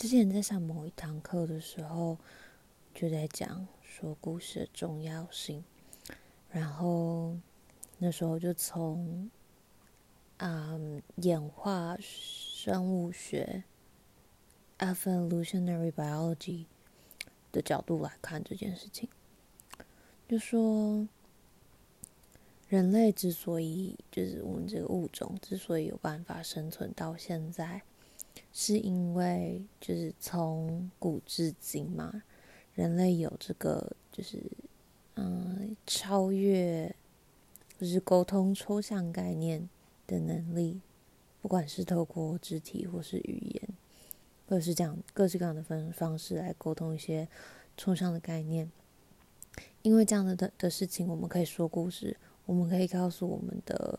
之前在上某一堂课的时候，就在讲说故事的重要性，然后那时候就从啊、嗯、演化生物学 （evolutionary biology） 的角度来看这件事情，就说。人类之所以就是我们这个物种之所以有办法生存到现在，是因为就是从古至今嘛，人类有这个就是嗯超越就是沟通抽象概念的能力，不管是透过肢体或是语言，或者是这样各式各样的分方式来沟通一些抽象的概念。因为这样的的的事情，我们可以说故事。我们可以告诉我们的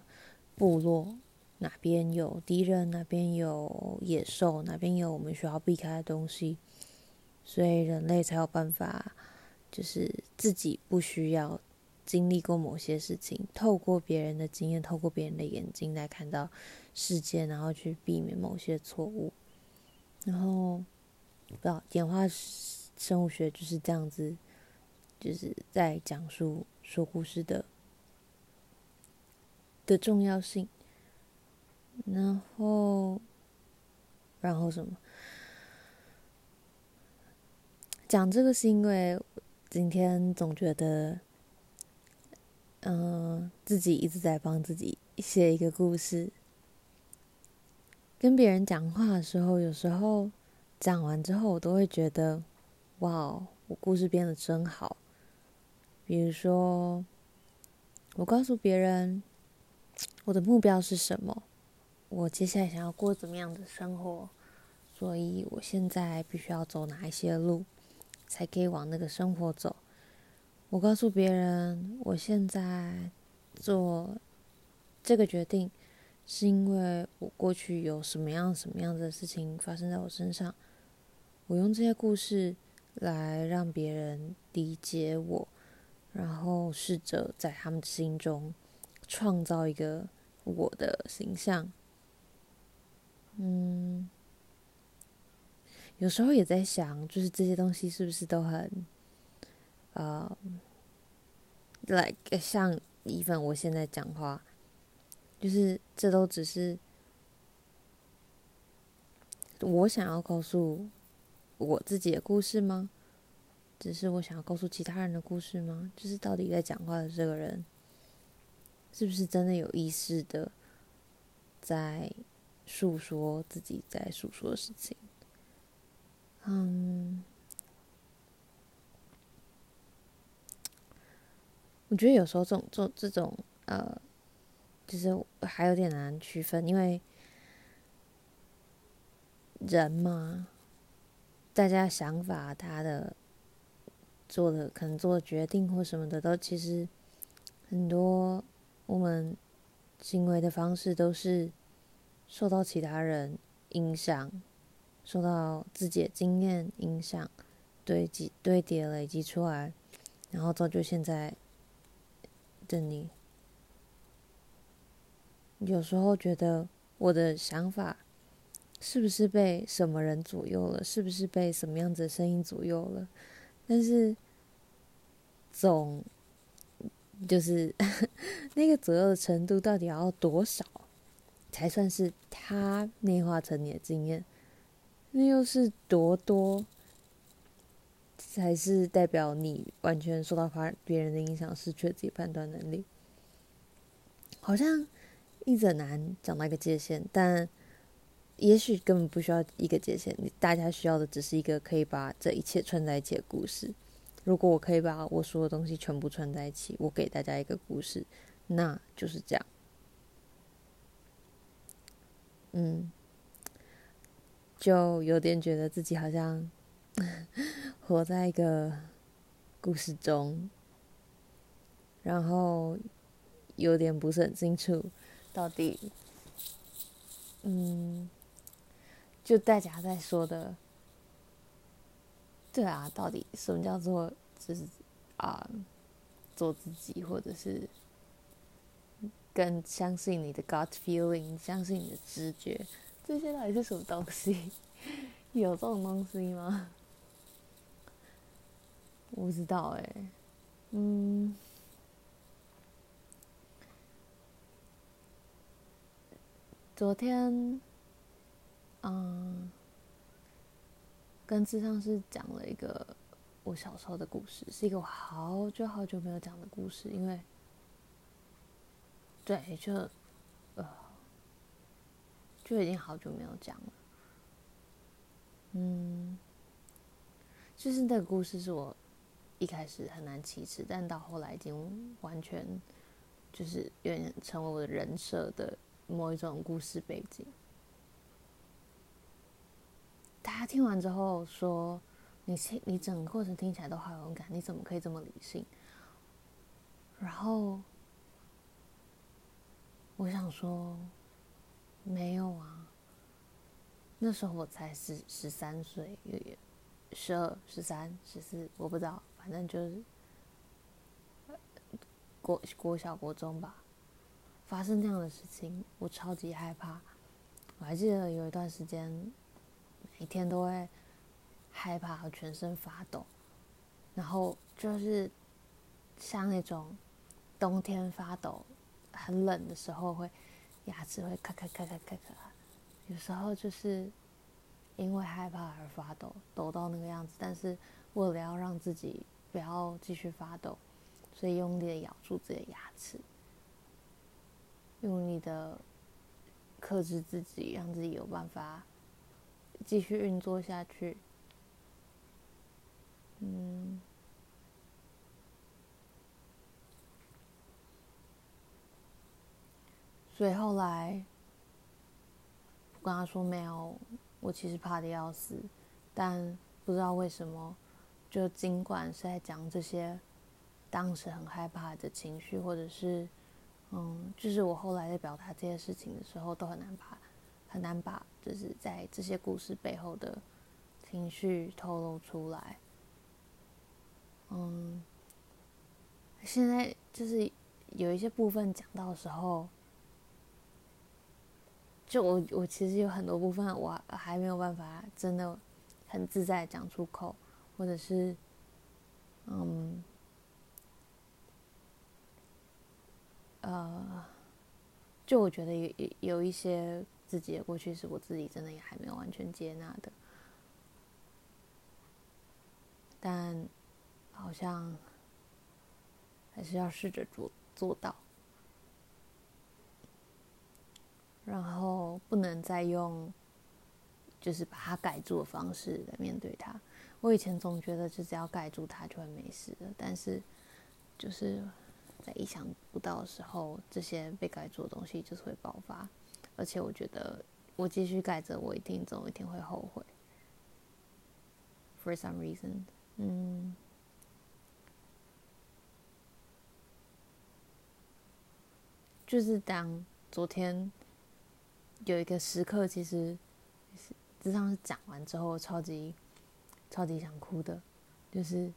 部落哪边有敌人，哪边有野兽，哪边有我们需要避开的东西，所以人类才有办法，就是自己不需要经历过某些事情，透过别人的经验，透过别人的眼睛来看到世界，然后去避免某些错误。然后，不知道演化生物学就是这样子，就是在讲述说故事的。的重要性，然后，然后什么？讲这个是因为今天总觉得，嗯、自己一直在帮自己写一个故事。跟别人讲话的时候，有时候讲完之后，我都会觉得，哇，我故事编得真好。比如说，我告诉别人。我的目标是什么？我接下来想要过怎么样的生活？所以我现在必须要走哪一些路，才可以往那个生活走？我告诉别人，我现在做这个决定，是因为我过去有什么样什么样的事情发生在我身上。我用这些故事来让别人理解我，然后试着在他们心中。创造一个我的形象，嗯，有时候也在想，就是这些东西是不是都很，呃，like 像 even 我现在讲话，就是这都只是我想要告诉我自己的故事吗？只是我想要告诉其他人的故事吗？就是到底在讲话的这个人。是不是真的有意识的在诉说自己在诉说的事情？嗯，我觉得有时候这种做这种呃，其实还有点难区分，因为人嘛，大家想法、他的做的可能做的决定或什么的，都其实很多。我们行为的方式都是受到其他人影响，受到自己的经验影响，堆积堆叠累积出来，然后造就现在的你。有时候觉得我的想法是不是被什么人左右了？是不是被什么样子的声音左右了？但是总。就是 那个左右的程度到底要多少，才算是他内化成你的经验？那又是多多，才是代表你完全受到别人的影响，失去了自己判断能力？好像一直很难讲到一个界限，但也许根本不需要一个界限，大家需要的只是一个可以把这一切串在一起的故事。如果我可以把我说的东西全部串在一起，我给大家一个故事，那就是这样。嗯，就有点觉得自己好像 活在一个故事中，然后有点不是很清楚到底，嗯，就大家在说的。对啊，到底什么叫做就是啊，做自己，或者是更相信你的 gut feeling，相信你的直觉，这些到底是什么东西？有这种东西吗？我不知道哎、欸，嗯，昨天，嗯，跟智商师讲了一个我小时候的故事，是一个我好久好久没有讲的故事，因为，对，就，呃，就已经好久没有讲了。嗯，就是那个故事是我一开始很难启齿，但到后来已经完全就是有点成为我的人设的某一种故事背景。大家听完之后说：“你听，你整个过程听起来都好勇敢，你怎么可以这么理性？”然后我想说：“没有啊。”那时候我才十十三岁，十二、十三、十四，我不知道，反正就是国国小、国中吧。发生这样的事情，我超级害怕。我还记得有一段时间，每天都会害怕和，全身发抖，然后就是像那种冬天发抖，很冷的时候会牙齿会咔咔咔咔咔咔。有时候就是因为害怕而发抖，抖到那个样子，但是为了要让自己不要继续发抖，所以用力的咬住自己的牙齿，用力的克制自己，让自己有办法继续运作下去。所以后来。我跟他说没有，我其实怕的要死，但不知道为什么，就尽管是在讲这些当时很害怕的情绪，或者是嗯，就是我后来在表达这些事情的时候，都很难把很难把就是在这些故事背后的情绪透露出来。嗯，现在就是有一些部分讲到的时候。就我，我其实有很多部分我还没有办法真的很自在讲出口，或者是，嗯，呃，就我觉得有有一些自己的过去是我自己真的也还没有完全接纳的，但好像还是要试着做做到。然后不能再用，就是把它盖住的方式来面对它。我以前总觉得，就只要盖住它就会没事了。但是，就是在意想不到的时候，这些被盖住的东西就是会爆发。而且，我觉得我继续盖着，我一定总有一天会后悔。For some reason，嗯，就是当昨天。有一个时刻，其实是咨商讲完之后，超级超级想哭的，就是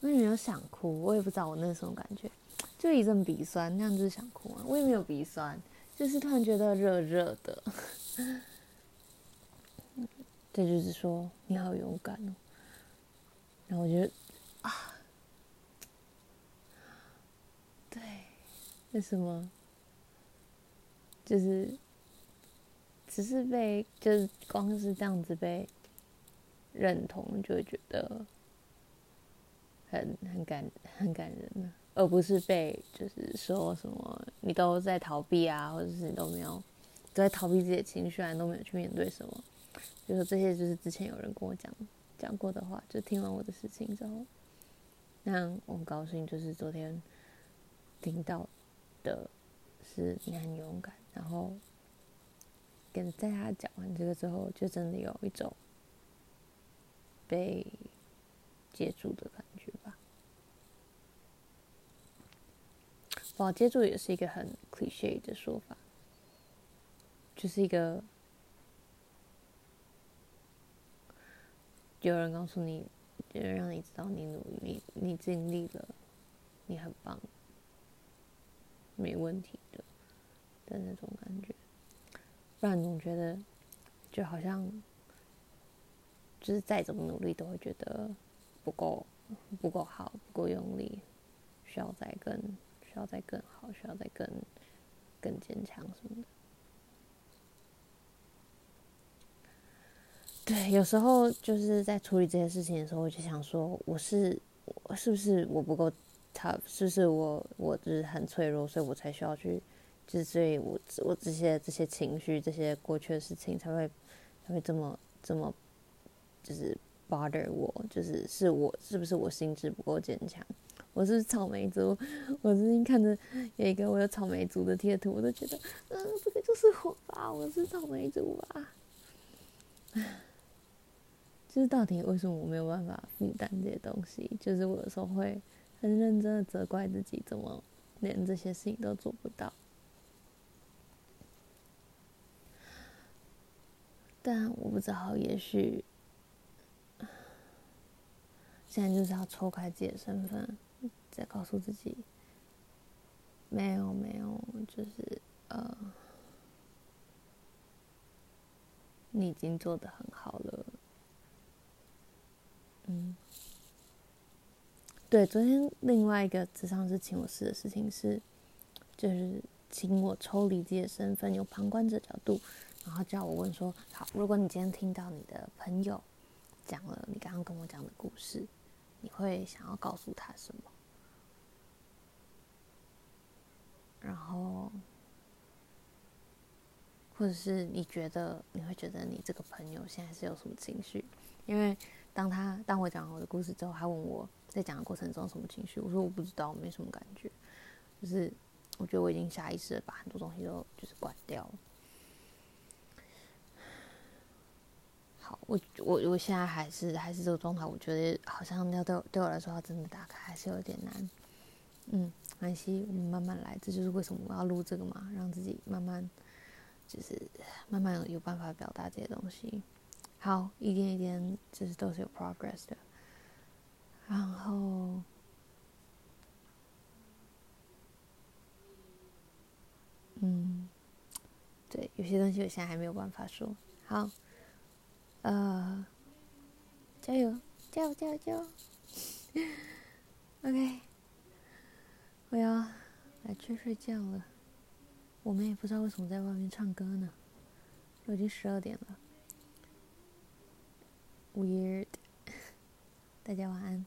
我也没有想哭，我也不知道我那是什么感觉，就一阵鼻酸，那样就是想哭啊。我也没有鼻酸，就是突然觉得热热的。这就是说你好勇敢哦，然后我觉得啊，对，为什么？就是。只是被，就是光是这样子被认同，就会觉得很很感很感人，而不是被就是说什么你都在逃避啊，或者是你都没有都在逃避自己的情绪啊，都没有去面对什么，就是这些就是之前有人跟我讲讲过的话，就听完我的事情之后，那我很高兴，就是昨天听到的是你很勇敢，然后。跟在他讲完这个之后，就真的有一种被接住的感觉吧。哇，接住也是一个很 cliché 的说法，就是一个有人告诉你，有人让你知道你努力，你你尽力了，你很棒，没问题的的那种感觉。不然总觉得，就好像就是再怎么努力都会觉得不够不够好，不够用力，需要再更需要再更好，需要再更更坚强什么的。对，有时候就是在处理这些事情的时候，我就想说，我是我是不是我不够 tough？是不是我我就是很脆弱，所以我才需要去，就所以我我这些这些情绪、这些过去的事情才会才会这么这么就是 bother 我，就是是我是不是我心智不够坚强？我是草莓族，我最近看着有一个我有草莓族的贴图，我都觉得，嗯，这个就是我吧，我是草莓族吧。就是到底为什么我没有办法负担这些东西？就是我有时候会很认真的责怪自己，怎么连这些事情都做不到。但我不知道，也许现在就是要抽开自己的身份，再告诉自己，没有没有，就是呃，你已经做得很好了。嗯，对，昨天另外一个咨商是请我试的事情是，就是请我抽离自己的身份，用旁观者角度，然后叫我问说：好，如果你今天听到你的朋友讲了你刚刚跟我讲的故事，你会想要告诉他什么？然后，或者是你觉得你会觉得你这个朋友现在是有什么情绪？因为当他当我讲我的故事之后，他问我在讲的过程中什么情绪，我说我不知道，我没什么感觉，就是我觉得我已经下意识的把很多东西都就是关掉了。我我我现在还是还是这个状态，我觉得好像要对我对我来说，要真的打开还是有点难。嗯，没关系，我们慢慢来，这就是为什么我要录这个嘛，让自己慢慢就是慢慢有有办法表达这些东西。好，一点一点，就是都是有 progress 的。然后，嗯，对，有些东西我现在还没有办法说。好，呃，加油，加油，加油，加油！OK，我要来去睡觉了。我们也不知道为什么在外面唱歌呢，都已经十二点了。Weird，大家晚安。